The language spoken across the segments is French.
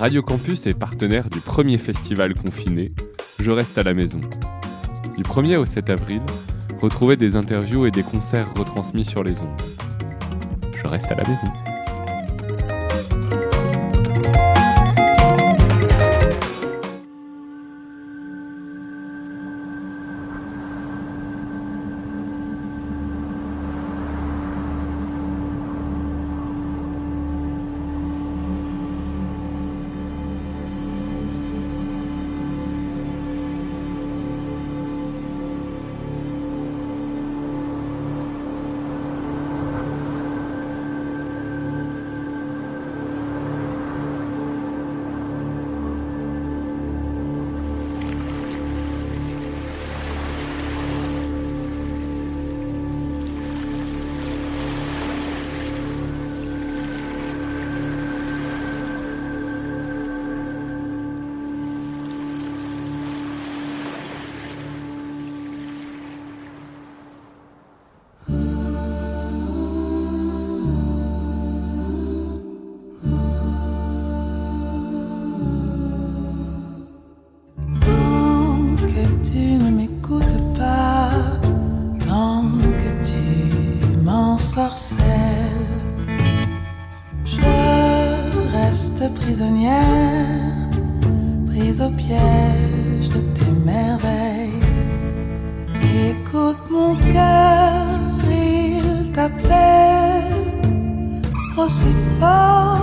Radio Campus est partenaire du premier festival confiné, Je reste à la maison. Du 1er au 7 avril, retrouvez des interviews et des concerts retransmis sur les ondes. Je reste à la maison. falsified.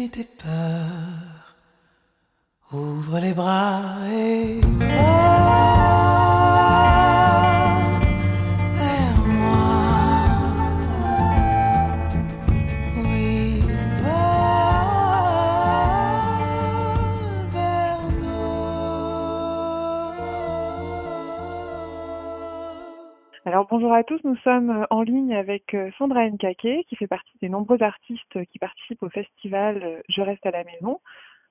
ni tes peurs. Ouvre les bras et. Bonjour à tous, nous sommes euh, en ligne avec euh, Sandra Nkake qui fait partie des nombreux artistes qui participent au festival euh, Je reste à la maison.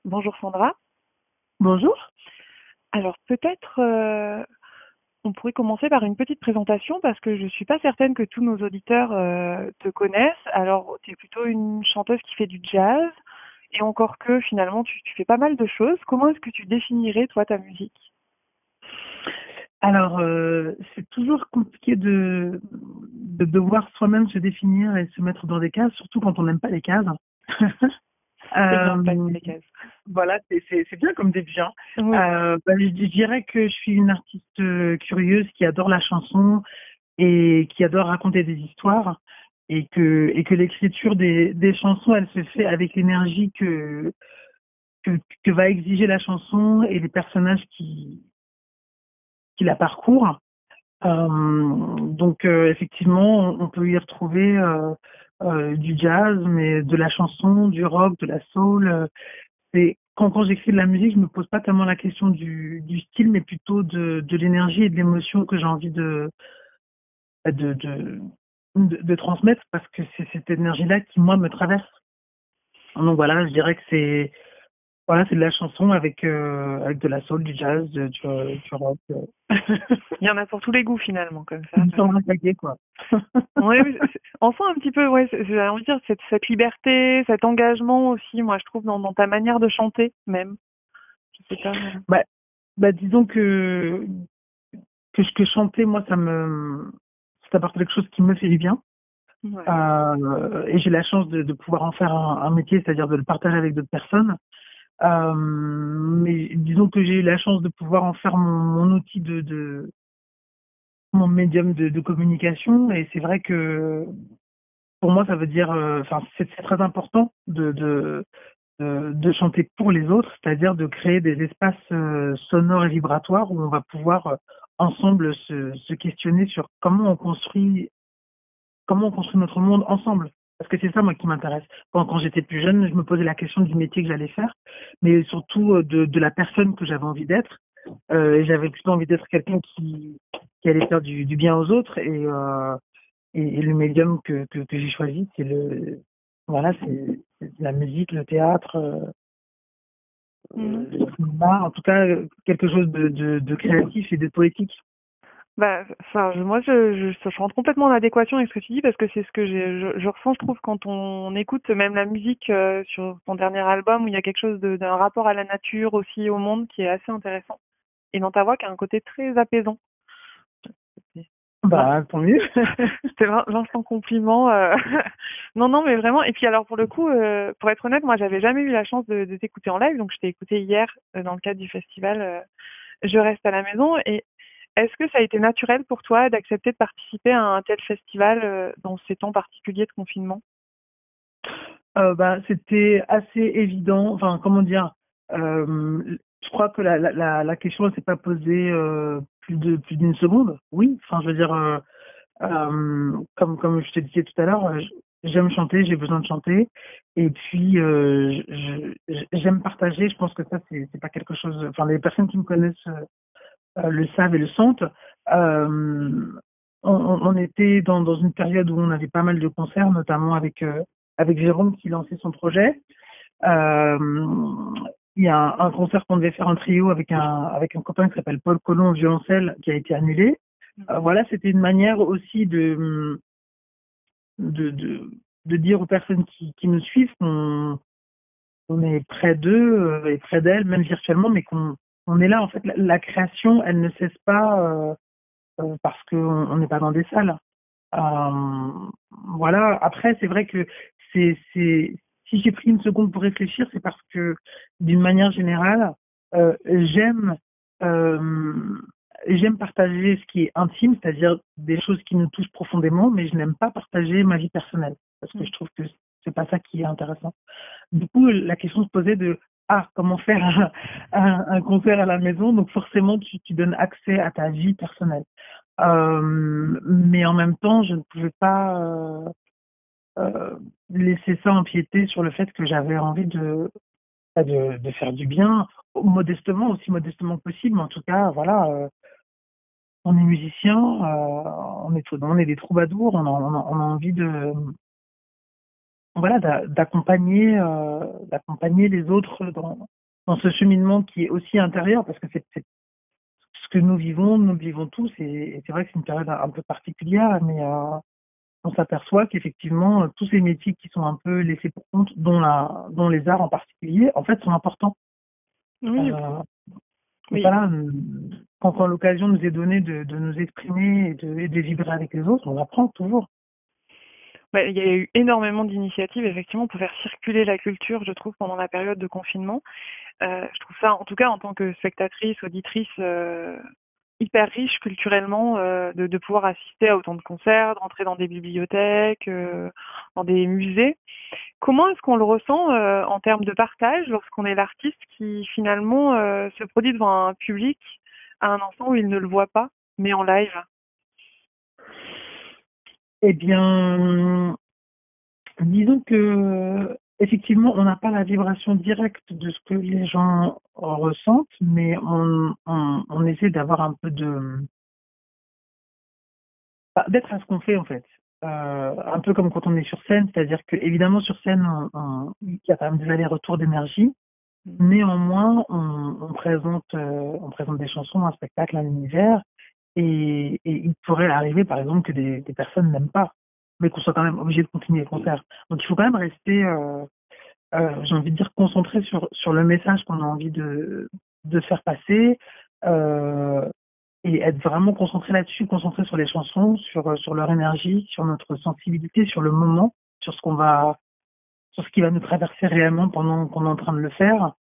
Bonjour Sandra. Bonjour. Alors peut-être on pourrait commencer par une petite présentation parce que je ne suis pas certaine que tous nos auditeurs te connaissent. Alors tu es plutôt une chanteuse qui fait du jazz et encore que finalement tu fais pas mal de choses. Comment est-ce que tu définirais toi ta musique? Alors, euh, c'est toujours compliqué de, de devoir soi-même se définir et se mettre dans des cases, surtout quand on n'aime pas les cases. euh, pas les cases. Voilà, c'est bien comme début. Hein. Euh, bah, je, je, dirais que je suis une artiste euh, curieuse qui adore la chanson et qui adore raconter des histoires et que et que l'écriture des, des chansons, elle se fait avec l'énergie que, que que va exiger la chanson et les personnages qui qui la parcourent. Euh, donc euh, effectivement, on, peut y retrouver euh, du jazz, mais de la chanson, du rock, de la soul. c'est quand, j'écris de la musique, je me pose pas tellement la question du, style, mais plutôt de, l'énergie et de l'émotion que j'ai envie de de, de, de, de transmettre parce que c'est cette énergie-là qui moi me traverse. Donc voilà, je dirais que c'est voilà, c'est de la chanson avec euh, avec de la soul, du jazz, du, du rock. Euh. Il y en a pour tous les goûts finalement, comme ça. Ils sont attaqués, quoi. ouais, on sent un petit peu, ouais, j'ai envie de dire cette, cette liberté, cet engagement aussi, moi je trouve dans, dans ta manière de chanter même. Je sais pas. Bah, bah disons que que que chanter, moi ça me ça apporte quelque chose qui me fait du bien. Ouais. Euh, et j'ai la chance de, de pouvoir en faire un, un métier, c'est-à-dire de le partager avec d'autres personnes. Euh, mais disons que j'ai eu la chance de pouvoir en faire mon, outil de, de, mon médium de, communication. Et c'est vrai que pour moi ça veut dire euh, enfin c'est très important de, de de, chanter pour les autres c'est-à-dire de créer des espaces euh, sonores et vibratoires où on va pouvoir ensemble se, se questionner sur comment on construit comment on construit notre monde ensemble parce que c'est ça, moi, qui m'intéresse. Quand, quand j'étais plus jeune, je me posais la question du métier que j'allais faire, mais surtout euh, de, de la personne que j'avais envie d'être. Euh, j'avais plutôt envie d'être quelqu'un qui, qui allait faire du, du bien aux autres. Et, euh, et, et, le médium que, que, que j'ai choisi, c'est le, voilà, c'est la musique, le théâtre, euh, mmh. le cinéma, en tout cas quelque chose de, de, de créatif et de poétique. Bah, enfin, moi, je, je, je rentre complètement en adéquation avec ce que tu dis parce que c'est ce que je, je ressens, je trouve, quand on, écoute même la musique euh, sur ton dernier album où il y a quelque chose d'un rapport à la nature aussi, au monde, qui est assez intéressant. Et dans ta voix, qui a un côté très apaisant. Bah, tant mieux. C'était l'instant compliment. Euh... non, non, mais vraiment. Et puis alors, pour le coup, euh, pour être honnête, moi, j'avais jamais eu la chance de, de t'écouter en live, donc je t'ai écouté hier euh, dans le cadre du festival. Je reste à la maison et est-ce que ça a été naturel pour toi d'accepter de participer à un tel festival euh, dans ces temps particuliers de confinement? Euh, bah, C'était assez évident. Enfin, comment dire euh, Je crois que la, la, la question ne s'est pas posée euh, plus de plus d'une seconde. Oui, enfin, je veux dire, comme comme je te disais tout à l'heure, j'aime chanter, j'ai besoin de chanter, et puis j'aime partager. Je pense que ça, c'est pas quelque chose. Enfin, les personnes qui me connaissent le savent et le sentent. Euh, on, était dans, une période où on avait pas mal de concerts, notamment avec euh, avec Jérôme qui lançait son projet. il y a un, concert qu'on devait faire en trio avec un avec un copain qui s'appelle Paul Colomb violoncelle qui a été annulé. Euh, voilà, c'était une manière aussi de de, de dire aux personnes qui, qui nous suivent qu'on on est près d'eux et près d'elles, même virtuellement, mais qu'on on est là en fait la, la création elle ne cesse pas euh, euh, parce qu'on n'est pas dans des salles. Euh, voilà. Après c'est vrai que c'est c'est si j'ai pris une seconde pour réfléchir c'est parce que d'une manière générale j'aime j'aime partager ce qui est intime c'est-à-dire des choses qui nous touchent profondément mais je n'aime pas partager ma vie personnelle parce que je trouve que c'est pas ça qui est intéressant. Du coup la question se posait de ah, comment faire un, concert à la maison, donc forcément tu, donnes accès à ta vie personnelle. Euh, mais en même temps, je ne pouvais pas euh, euh, laisser ça empiéter sur le fait que j'avais envie de, bah, faire du bien, modestement, aussi modestement que possible. En tout cas, voilà, on est musicien, on est des troubadours, on a envie de voilà d'accompagner euh, d'accompagner les autres dans dans ce cheminement qui est aussi intérieur parce que c'est ce que nous vivons nous le vivons tous et, et c'est vrai que c'est une période un peu particulière mais euh, on s'aperçoit qu'effectivement tous ces métiers qui sont un peu laissés pour compte dont la dont les arts en particulier en fait sont importants oui, euh, oui. voilà quand, quand l'occasion nous est donnée de, de nous exprimer et de, et de vibrer avec les autres, on apprend toujours. Bah, il y a eu énormément d'initiatives effectivement pour faire circuler la culture, je trouve, pendant la période de confinement. Euh, je trouve ça, en tout cas, en tant que spectatrice, auditrice, euh, hyper riche culturellement euh, de, de, pouvoir assister à autant de concerts, de rentrer dans des bibliothèques, dans des musées. Comment est-ce qu'on le ressent en termes de partage lorsqu'on est l'artiste qui finalement se produit devant un public à un instant où il ne le voit pas, mais en live? Eh bien, disons que effectivement, on n'a pas la vibration directe de ce que les gens ressentent, mais on, on, on essaie d'avoir un peu de bah, d'être à ce qu'on fait en fait. Euh, un peu comme quand on est sur scène, c'est-à-dire que évidemment sur scène, il y a quand même des allers-retours d'énergie. Néanmoins, on, on présente, euh, on présente des chansons, un spectacle, un univers, et, il pourrait arriver, par exemple, que des, personnes n'aiment pas mais qu'on soit quand même obligé de continuer le concert. Donc il faut quand même rester, euh, euh, j'ai envie de dire, concentré sur, sur le message qu'on a envie de, de faire passer euh, et être vraiment concentré là-dessus, concentré sur les chansons, sur, sur leur énergie, sur notre sensibilité, sur le moment, sur ce qu'on va, sur ce qui va nous traverser réellement pendant qu'on est en train de le faire.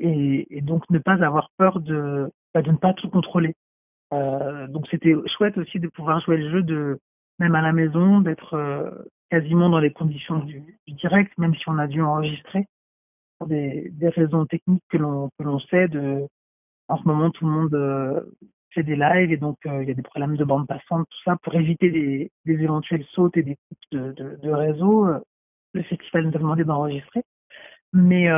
Et, et, donc ne pas avoir peur de, bah, de ne pas tout contrôler. Euh, donc c'était chouette aussi de pouvoir jouer le jeu même à la maison, d'être euh, quasiment dans les conditions du, direct, même si on a dû enregistrer pour des, raisons techniques que l'on que l'on sait. En ce moment, tout le monde euh, fait des lives et donc il y a des problèmes de bande passante, tout ça, pour éviter des, des éventuelles sautes et des coupes de, de, de réseau. le festival nous a demandé d'enregistrer, mais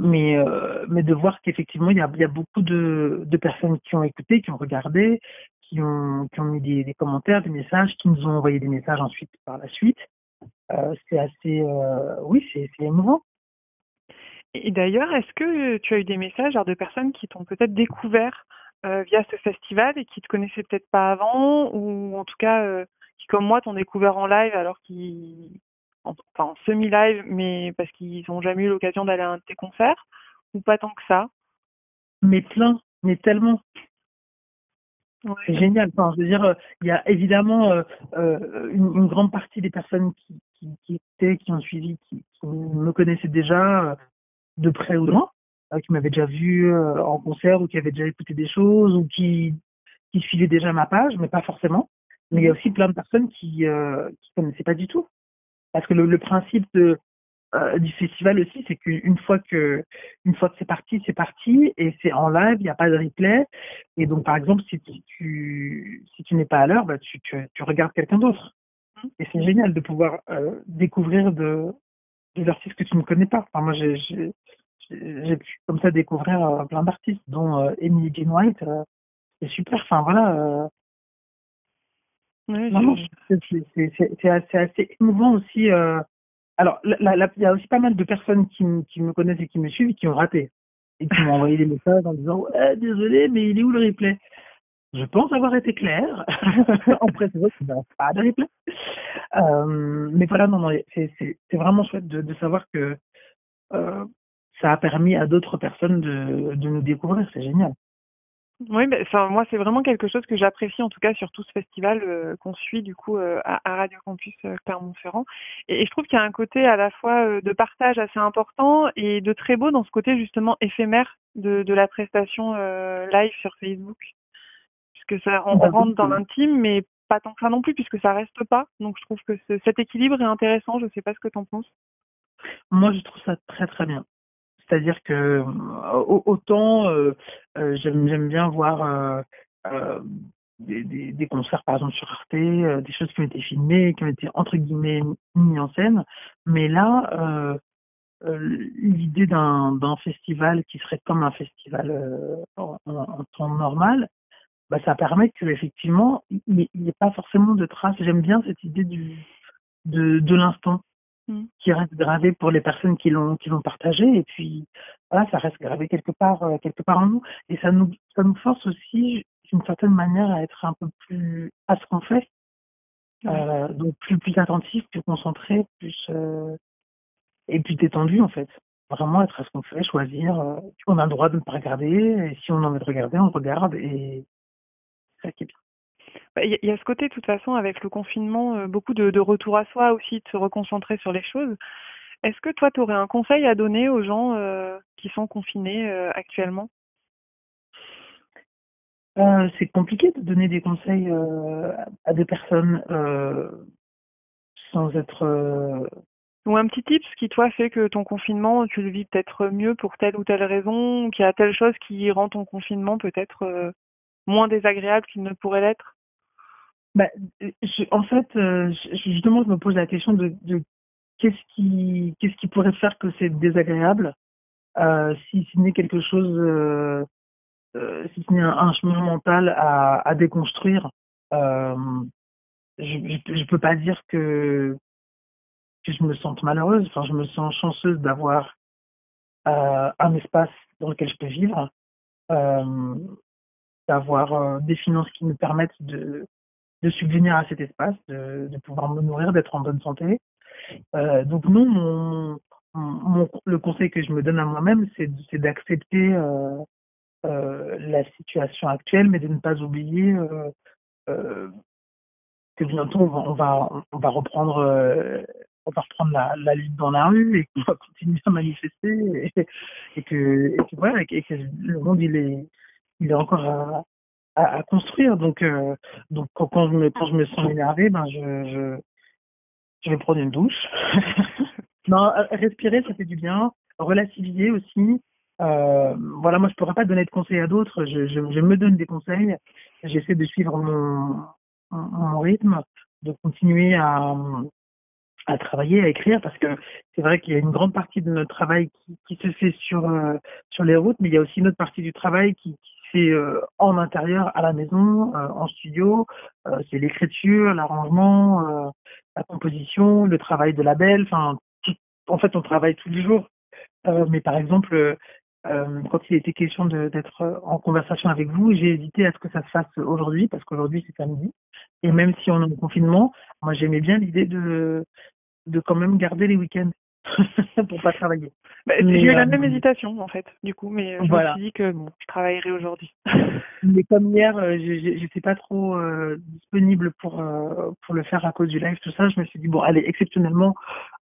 mais euh, mais de voir qu'effectivement il y a, beaucoup de, de personnes qui ont écouté, qui ont regardé, qui ont, qui ont mis des, commentaires, des messages, qui nous ont envoyé des messages ensuite par la suite. Euh, c'est assez, euh, oui, c'est émouvant. Et d'ailleurs, est-ce que tu as eu des messages de personnes qui t'ont peut-être découvert euh, via ce festival et qui te connaissaient peut-être pas avant, ou en tout cas qui, comme moi, t'ont découvert en live alors qu'ils, enfin en semi-live, mais parce qu'ils n'ont jamais eu l'occasion d'aller à un de tes concerts, ou pas tant que ça? Mais plein, mais tellement. Ouais. C'est génial. Enfin, je veux dire, il y a évidemment euh, euh, une, une, grande partie des personnes qui, qui, qui étaient, qui ont suivi, qui, qui me connaissaient déjà euh, de près ou de loin, qui m'avaient déjà vu en concert ou qui avaient déjà écouté des choses ou qui, qui suivaient déjà ma page, mais pas forcément. Mais il y a aussi plein de personnes qui ne connaissaient pas du tout. Parce que le, le principe de, euh, du festival aussi, c'est qu'une fois que une fois que c'est parti, c'est parti et c'est en live, il n'y a pas de replay. Et donc par exemple, si tu si tu n'es pas à l'heure, bah tu, tu, tu regardes quelqu'un d'autre. Et c'est génial de pouvoir euh, découvrir de des artistes que tu ne connais pas. Enfin, moi, j'ai j'ai pu comme ça découvrir euh, plein d'artistes, dont Emily Jane White. C'est super. Enfin voilà. Oui, c'est assez, assez émouvant aussi. Euh, alors, il y a aussi pas mal de personnes qui, qui me connaissent et qui me suivent et qui ont raté. Et qui m'ont envoyé des messages en disant ouais, désolé, mais il est où le replay? Je pense avoir été clair. en précisant qu'il n'y a pas de replay. Euh, mais voilà, non, non, c'est vraiment chouette de, de savoir que euh, ça a permis à d'autres personnes de, de nous découvrir. C'est génial. Oui, ben, moi c'est vraiment quelque chose que j'apprécie en tout cas sur tout ce festival euh, qu'on suit du coup euh, à, à, Radio Campus euh, Clermont-Ferrand. Et, et, je trouve qu'il y a un côté à la fois de partage assez important et de très beau dans ce côté justement éphémère de, de la prestation live sur Facebook, puisque ça on, on rentre dans l'intime, mais pas tant que ça non plus puisque ça reste pas. Donc je trouve que ce, cet équilibre est intéressant. Je sais pas ce que tu en penses. Moi je trouve ça très très bien. C'est-à-dire que autant euh, euh, j'aime bien voir euh, des, concerts par exemple sur Arte, des choses qui ont été filmées, qui ont été entre guillemets mis en scène, mais là l'idée d'un festival qui serait comme un festival en, temps normal, bah, ça permet que effectivement il n'y ait pas forcément de traces. J'aime bien cette idée de l'instant qui reste gravé pour les personnes qui l'ont qui l'ont partagé et puis voilà ça reste gravé quelque part euh, quelque part en nous et ça nous ça nous force aussi d'une certaine manière à être un peu plus à ce qu'on fait euh, donc plus plus attentif plus concentré plus euh, et plus détendu en fait vraiment être à ce qu'on fait, choisir. Euh, on a le droit de ne pas regarder, et si on a envie de regarder, on regarde, et c'est ça qui est bien. Bah, il y, a ce côté, de toute façon, avec le confinement, euh, beaucoup de, de, retour à soi aussi, de se reconcentrer sur les choses. Est-ce que toi, tu aurais un conseil à donner aux gens euh, qui sont confinés euh, actuellement? C'est compliqué de donner des conseils à des personnes sans être... Ou un petit tip, ce qui toi fait que ton confinement, tu le vis peut-être mieux pour telle ou telle raison, ou qu'il y a telle chose qui rend ton confinement peut-être moins désagréable qu'il ne pourrait l'être? Bah, en fait, euh, justement, je me pose la question de, de qu'est-ce qui, qu'est-ce qui pourrait faire que c'est désagréable, euh, si ce n'est quelque chose, euh, si ce n'est un, chemin mental à, déconstruire. Je, je, je, peux pas dire que que je me sente malheureuse. Enfin, je me sens chanceuse d'avoir un espace dans lequel je peux vivre, d'avoir des finances qui me permettent de de subvenir à cet espace, de, pouvoir me nourrir, d'être en bonne santé. Euh, donc non, le conseil que je me donne à moi-même, c'est d'accepter euh, euh, la situation actuelle, mais de ne pas oublier que bientôt on va, reprendre, la, lutte dans la rue et qu'on va continuer à manifester et que le monde il est, il est encore à, à, construire. Donc, euh, donc quand, je me, quand je me sens énervé, ben je, je, je vais prendre une douche. non, euh, respirer, ça fait du bien. Relativiser aussi. Euh, voilà, moi je pourrais pas donner de conseils à d'autres. Je, je, me donne des conseils. J'essaie de suivre mon, mon rythme, de continuer à, à travailler, à écrire, parce que c'est vrai qu'il y a une grande partie de notre travail qui, se fait sur sur les routes, mais il y a aussi une autre partie du travail qui c'est euh, en intérieur, à la maison, euh, en studio. Euh, c'est l'écriture, l'arrangement, la composition, le travail de label. Enfin, en fait, on travaille tous les jours. mais par exemple, quand il était question d'être en conversation avec vous, j'ai hésité à ce que ça se fasse aujourd'hui, parce qu'aujourd'hui c'est samedi. Et même si on est en confinement, moi j'aimais bien l'idée de, de quand même garder les week-ends pour pas travailler. Bah, j'ai eu la même hésitation en fait, du coup, mais je me suis dit que bon, je travaillerai aujourd'hui. mais comme hier, euh, j'étais pas trop euh, disponible pour euh, pour le faire à cause du live, tout ça, je me suis dit bon, allez, exceptionnellement,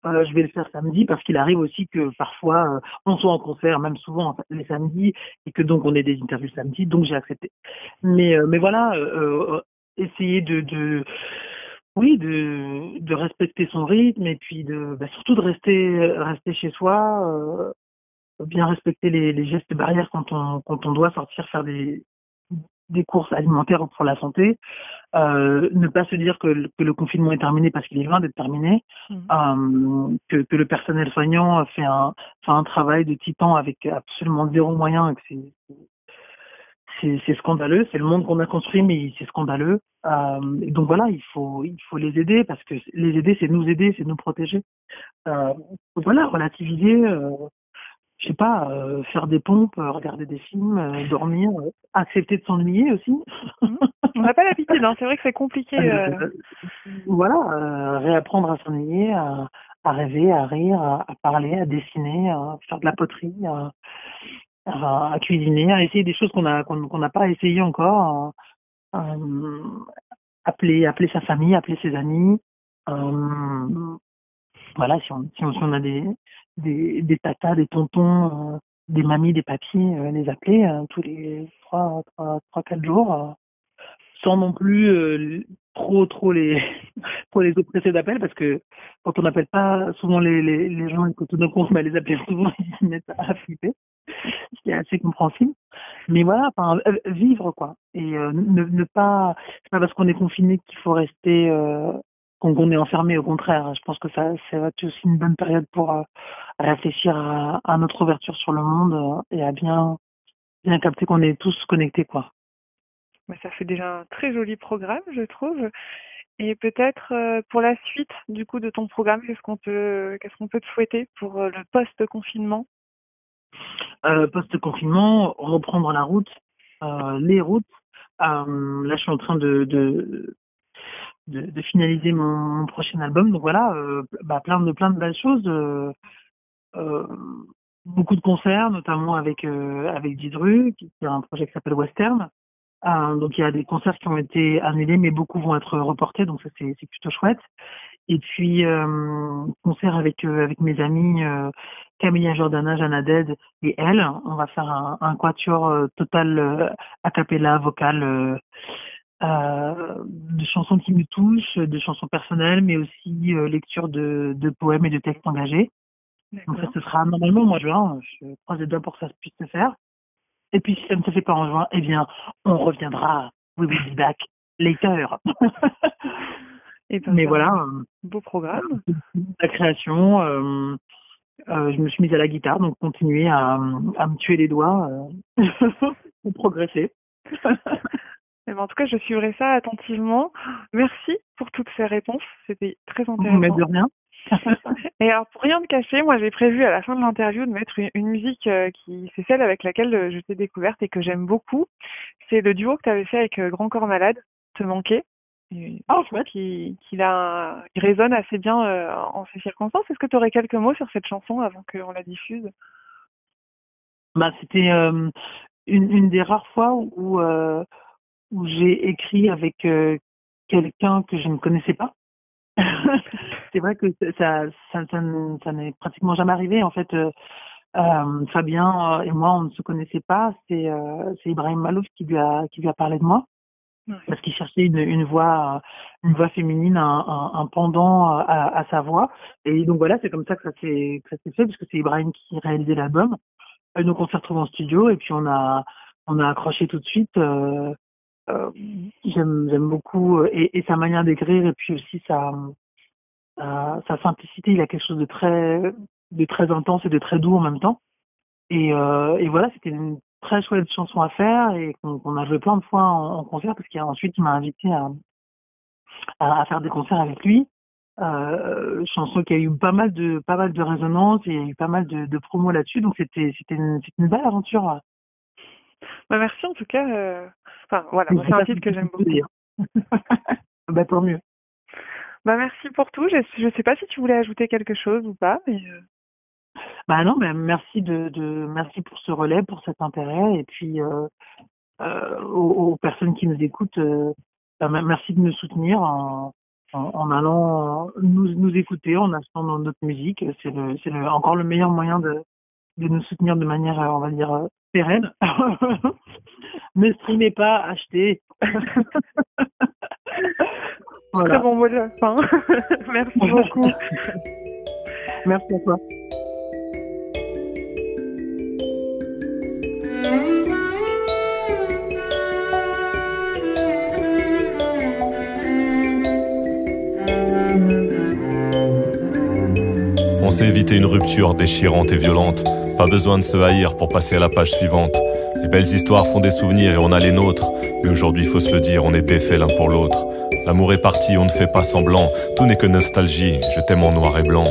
euh, je vais le faire samedi parce qu'il arrive aussi que parfois euh, on soit en concert, même souvent les samedis, et que donc on ait des interviews samedi, donc j'ai accepté. Mais mais voilà, essayer de, de oui, de, de respecter son rythme et puis de bah, surtout de rester rester chez soi, euh, bien respecter les, les gestes barrières quand on quand on doit sortir faire des des courses alimentaires pour la santé, euh, ne pas se dire que, le, que le confinement est terminé parce qu'il est loin d'être terminé, mmh. euh, que, que le personnel soignant fait un fait un travail de titan avec absolument zéro moyen et que c'est c'est scandaleux, c'est le monde qu'on a construit, mais c'est scandaleux. Euh, donc voilà, il faut il faut les aider parce que les aider, c'est nous aider, c'est nous protéger. Euh, donc voilà, relativiser, euh, je sais pas, euh, faire des pompes, regarder des films, dormir, accepter de s'ennuyer aussi. On n'a pas l'habitude, hein. c'est vrai que c'est compliqué. voilà, réapprendre à s'ennuyer, à, à, rêver, à rire, à, à, parler, à dessiner, à faire de la poterie, à, cuisiner, à essayer des choses qu'on a qu'on n'a pas essayé encore, euh, appeler appeler sa famille, appeler ses amis. Euh, voilà, si on, si on, a des, des tatas, des tontons, euh, des mamies, des papiers, euh, les appeler euh, tous les trois trois trois quatre jours sans non plus euh, trop trop les trop les oppresser d'appels parce que quand on n'appelle pas souvent les, les, les gens et que tout d'un coup on va les appeler souvent ils se mettent à flipper ce qui est assez compréhensible. Mais voilà enfin euh, vivre quoi. Et euh, ne, ne pas c'est pas parce qu'on est confiné qu'il faut rester euh, qu'on est enfermé au contraire. Je pense que ça ça va être aussi une bonne période pour réfléchir à, à notre ouverture sur le monde et à bien bien capter qu'on est tous connectés quoi. Ça fait déjà un très joli programme, je trouve. Et peut-être pour la suite du coup de ton programme, qu'est-ce qu'on peut qu'est-ce qu'on peut te souhaiter pour le post-confinement? Euh, Post-confinement, reprendre la route, euh, les routes. Euh, là, je suis en train de, finaliser mon, prochain album. Donc voilà, bah, plein de plein de belles choses. Beaucoup de concerts, notamment avec avec Didru, qui a un projet qui s'appelle Western. donc il y a des concerts qui ont été annulés, mais beaucoup vont être reportés, donc ça c'est plutôt chouette. Et puis euh, concert avec avec mes amis Camilla Jordana, Jana Dead et elle. On va faire un, un quatuor total a cappella, vocal euh, de chansons qui me touchent, de chansons personnelles, mais aussi euh, lecture de, de, poèmes et de textes engagés. Donc ça, ce sera normalement au mois de juin. Je croise les doigts pour que ça puisse se faire. Et puis si ça ne se fait pas en juin, eh bien, on reviendra. We will be back later. et ben, mais voilà. Euh, beau programme. La création. Euh, euh, je me suis mise à la guitare, donc continuer à, à me tuer les doigts pour progresser. Eh ben, en tout cas, je suivrai ça attentivement. Merci pour toutes ces réponses. C'était très intéressant. Mais de rien. Et alors, pour rien de cacher, moi, j'ai prévu à la fin de l'interview de mettre une, musique euh, qui, c'est celle avec laquelle euh, je t'ai découverte et que j'aime beaucoup. C'est le duo que tu avais fait avec euh, Grand Corps Malade, Te manquer. Oh, chouette. Qui, qui, a, qui résonne assez bien en ces circonstances. Est-ce que tu aurais quelques mots sur cette chanson avant qu'on la diffuse? Bah, C'était une, une, des rares fois où, où j'ai écrit avec euh, quelqu'un que je ne connaissais pas. c'est vrai que ça, ça, ça, ça n'est pratiquement jamais arrivé. En fait, euh, euh Fabien et moi, on ne se connaissait pas. C'est euh, Ibrahim Malouf qui lui a qui lui a parlé de moi parce qu'il cherchait une, une voix une voix féminine, un, un, un pendant à, à, sa voix. Et donc voilà, c'est comme ça que ça s'est fait parce que c'est Ibrahim qui réalisait l'album. Donc on s'est retrouvés en studio et puis on a on a accroché tout de suite. Euh, euh, j'aime beaucoup euh, et, et, sa manière d'écrire et puis aussi sa, sa simplicité il a quelque chose de très de très intense et de très doux en même temps et, euh, et voilà c'était une très chouette chanson à faire et qu'on a joué plein de fois en, concert parce qu'ensuite il m'a invité à, à, faire des concerts avec lui euh, chanson qui a eu pas mal de pas mal de résonance et il y a eu pas mal de, de promos là-dessus donc c'était c'était une, une belle aventure bah, merci en tout cas. Euh... Enfin voilà, c'est un titre que j'aime beaucoup. bah tant mieux. Bah merci pour tout. Je ne sais pas si tu voulais ajouter quelque chose ou pas, mais. Bah non, mais merci de, de merci pour ce relais, pour cet intérêt et puis euh, euh, aux, aux, personnes qui nous écoutent, euh, bah, merci de nous soutenir en, en, en allant nous, nous écouter, en achetant notre musique. C'est le c'est le, encore le meilleur moyen de de nous soutenir de manière, on va dire, pérenne. ne streamez pas, achetez. voilà. Très bon mot de la fin. Merci beaucoup. Merci à toi. On s'est évité une rupture déchirante et violente pas besoin de se haïr pour passer à la page suivante. Les belles histoires font des souvenirs et on a les nôtres. Mais aujourd'hui, faut se le dire, on est défait l'un pour l'autre. L'amour est parti, on ne fait pas semblant. Tout n'est que nostalgie, je t'aime en noir et blanc.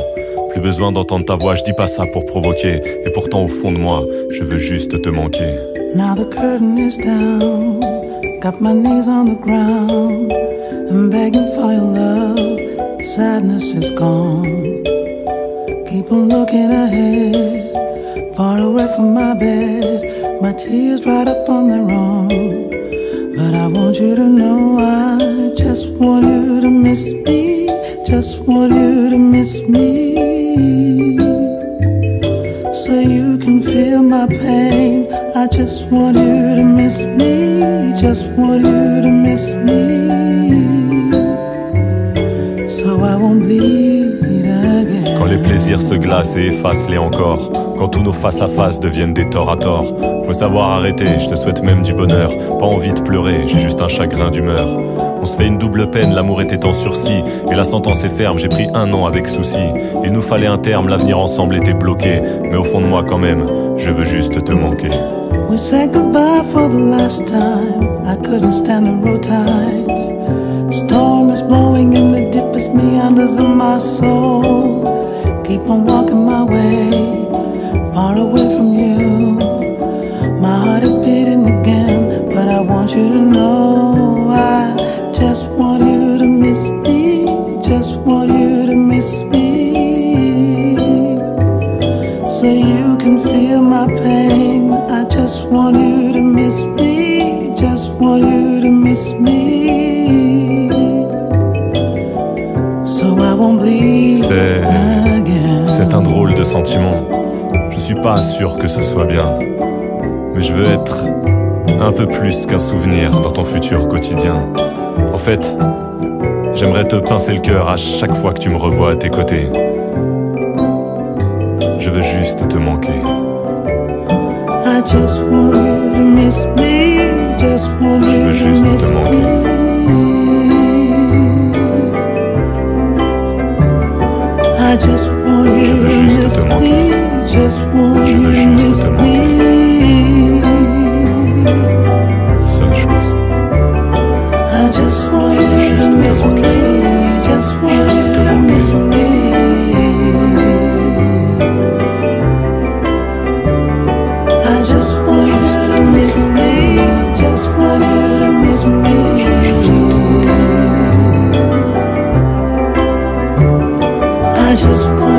Plus besoin d'entendre ta voix, je dis pas ça pour provoquer. Et pourtant, au fond de moi, je veux juste te manquer. Now the curtain is down. Got my knees on the ground. I'm begging for your love. Sadness is gone. Keep on looking ahead. Far away from my bed, my tears dried up on their own. But I want you to know I just want you to miss me, just want you to miss me. Quand les plaisirs se glacent et effacent les encore quand tous nos face à face deviennent des torts à tort. Faut savoir arrêter, je te souhaite même du bonheur. Pas envie de pleurer, j'ai juste un chagrin d'humeur. On se fait une double peine, l'amour était en sursis. Et la sentence est ferme, j'ai pris un an avec souci. Il nous fallait un terme, l'avenir ensemble était bloqué. Mais au fond de moi, quand même, je veux juste te manquer. We said goodbye for the last time. I couldn't stand the road tides. Storm is blowing in the deepest meanders of my soul. Keep on walking my way. far away from you. My heart is beating again, but I want you to know I want you to miss me. Just want you to miss me. So I won't bleed C'est. again. C'est un drôle de sentiment. Je suis pas sûr que ce soit bien. Mais je veux être un peu plus qu'un souvenir dans ton futur quotidien. En fait, j'aimerais te pincer le cœur à chaque fois que tu me revois à tes côtés. Je veux juste te manquer. I just want you to miss me. Just want you to miss me. I just want you to miss me. Just want you to miss me. Seule chose. I just want you to miss me. Just want you to miss me. I just want